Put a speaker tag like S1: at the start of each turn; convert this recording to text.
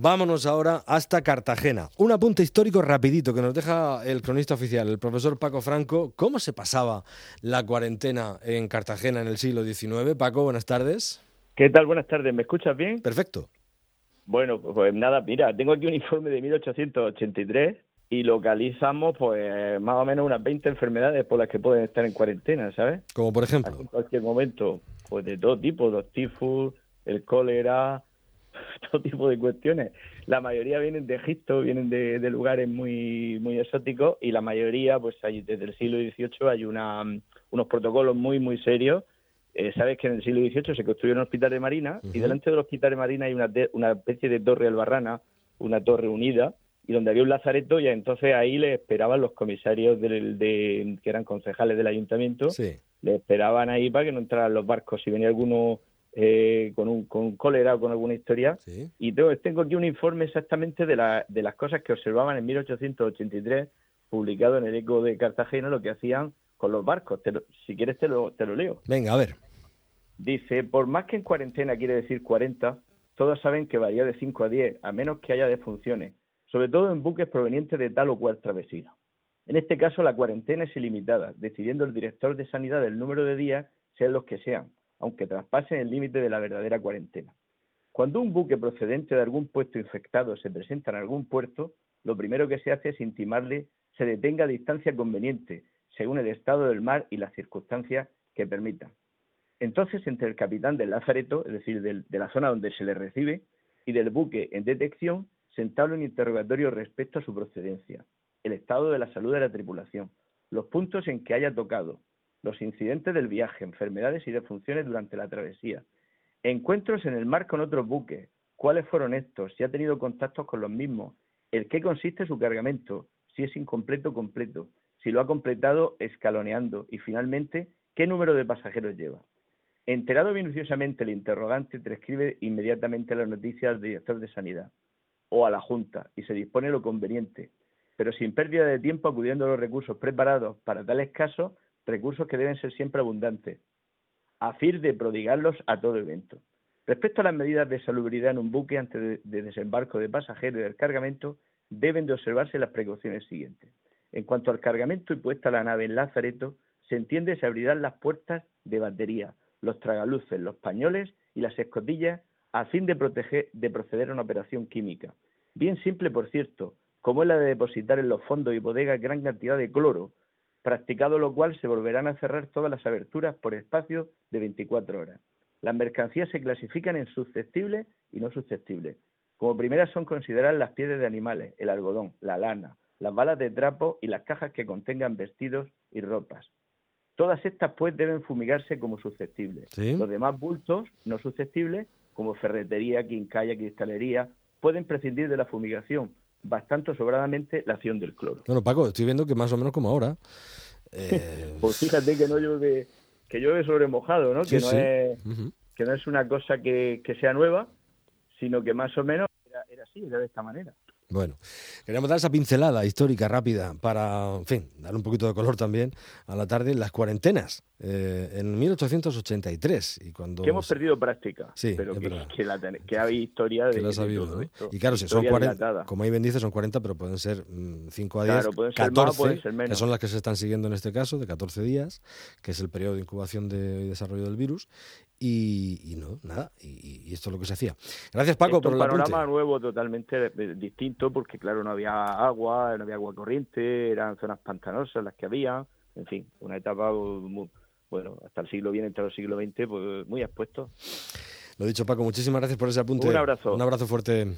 S1: Vámonos ahora hasta Cartagena. Un apunte histórico rapidito que nos deja el cronista oficial, el profesor Paco Franco. ¿Cómo se pasaba la cuarentena en Cartagena en el siglo XIX? Paco, buenas tardes.
S2: ¿Qué tal? Buenas tardes. ¿Me escuchas bien?
S1: Perfecto.
S2: Bueno, pues nada, mira, tengo aquí un informe de 1883 y localizamos pues más o menos unas 20 enfermedades por las que pueden estar en cuarentena, ¿sabes?
S1: Como por ejemplo.
S2: En cualquier momento, pues de todo tipo, los tifus, el cólera, todo tipo de cuestiones. La mayoría vienen de Egipto, vienen de, lugares muy muy exóticos y la mayoría, pues hay, desde el siglo XVIII hay una, unos protocolos muy, muy serios. Eh, Sabes que en el siglo XVIII se construyó un hospital de marina y delante del hospital de marina hay una, una especie de torre albarrana, una torre unida, y donde había un lazareto y entonces ahí le esperaban los comisarios del, de, que eran concejales del ayuntamiento, le esperaban ahí para que no entraran los barcos. Si venía alguno eh, con, un, con cólera o con alguna historia. Y tengo, tengo, aquí un informe exactamente de, la, de las cosas que observaban en 1883, publicado en el Eco de Cartagena, lo que hacían con los barcos. si quieres te lo, te lo leo.
S1: Venga, a ver.
S2: Dice, por más que en cuarentena quiere decir 40, todos saben que varía de 5 a 10, a menos que haya defunciones, sobre todo en buques provenientes de tal o cual travesía. En este caso, la cuarentena es ilimitada, decidiendo el director de sanidad el número de días, sean los que sean, aunque traspasen el límite de la verdadera cuarentena. Cuando un buque procedente de algún puesto infectado se presenta en algún puerto, lo primero que se hace es intimarle se detenga a distancia conveniente, según el estado del mar y las circunstancias que permitan. Entonces, entre el capitán del lazareto, es decir, de la zona donde se le recibe, y del buque en detección, se entabla un interrogatorio respecto a su procedencia, el estado de la salud de la tripulación, los puntos en que haya tocado, los incidentes del viaje, enfermedades y defunciones durante la travesía, encuentros en el mar con otros buques, cuáles fueron estos, si ha tenido contactos con los mismos, el qué consiste su cargamento, si es incompleto completo, si lo ha completado escaloneando. Y finalmente qué número de pasajeros lleva. Enterado minuciosamente el interrogante, transcribe inmediatamente las noticias al director de sanidad o a la Junta y se dispone lo conveniente, pero sin pérdida de tiempo acudiendo a los recursos preparados para tales casos recursos que deben ser siempre abundantes, a fin de prodigarlos a todo evento. Respecto a las medidas de salubridad en un buque antes de, desembarco de pasajeros y del cargamento, deben de observarse las precauciones siguientes. En cuanto al cargamento y puesta la nave en Lazareto, se entiende se abrirán las puertas de batería, los tragaluces, los pañoles y las escotillas a fin de, proteger, de proceder a una operación química. Bien simple, por cierto, como es la de depositar en los fondos y bodegas gran cantidad de cloro practicado lo cual se volverán a cerrar todas las aberturas por espacio de 24 horas. Las mercancías se clasifican en susceptibles y no susceptibles. Como primeras son consideradas las pieles de animales, el algodón, la lana, las balas de trapo y las cajas que contengan vestidos y ropas. Todas estas pues deben fumigarse como susceptibles. Los demás bultos no susceptibles, como ferretería, quincalla, cristalería, pueden prescindir de la fumigación, bastante sobradamente la acción del cloro.
S1: Bueno, Paco, estoy viendo que más o menos como ahora.
S2: Eh, pues fíjate que no llueve, que llueve sobre mojado, ¿no? que, no es, que no es una cosa que, que, sea nueva, sino que más o menos era, era así, era de esta manera.
S1: Bueno, queríamos dar esa pincelada histórica rápida para, en fin, dar un poquito de color también a la tarde. Las cuarentenas, eh, en 1883. Y cuando...
S2: Que hemos perdido práctica,
S1: sí,
S2: pero que, que, hay historia de,
S1: que sabido, Y claro, si son 40, como ahí bendice, son 40, pero pueden ser 5 mm, a 10, claro, pueden 14, ser más, que son las que se están siguiendo en este caso, de 14 días, que es el periodo de incubación de, y desarrollo del virus. Y, no, nada, y, esto es lo que se hacía. Gracias Paco por el
S2: panorama nuevo totalmente distinto porque claro, no había agua, no había agua corriente, eran zonas pantanosas las que había, en fin, una etapa muy, bueno, hasta el siglo bien entre el siglo XX, pues muy expuesto.
S1: Lo dicho Paco, muchísimas gracias por ese apunte.
S2: Un abrazo.
S1: Un abrazo fuerte.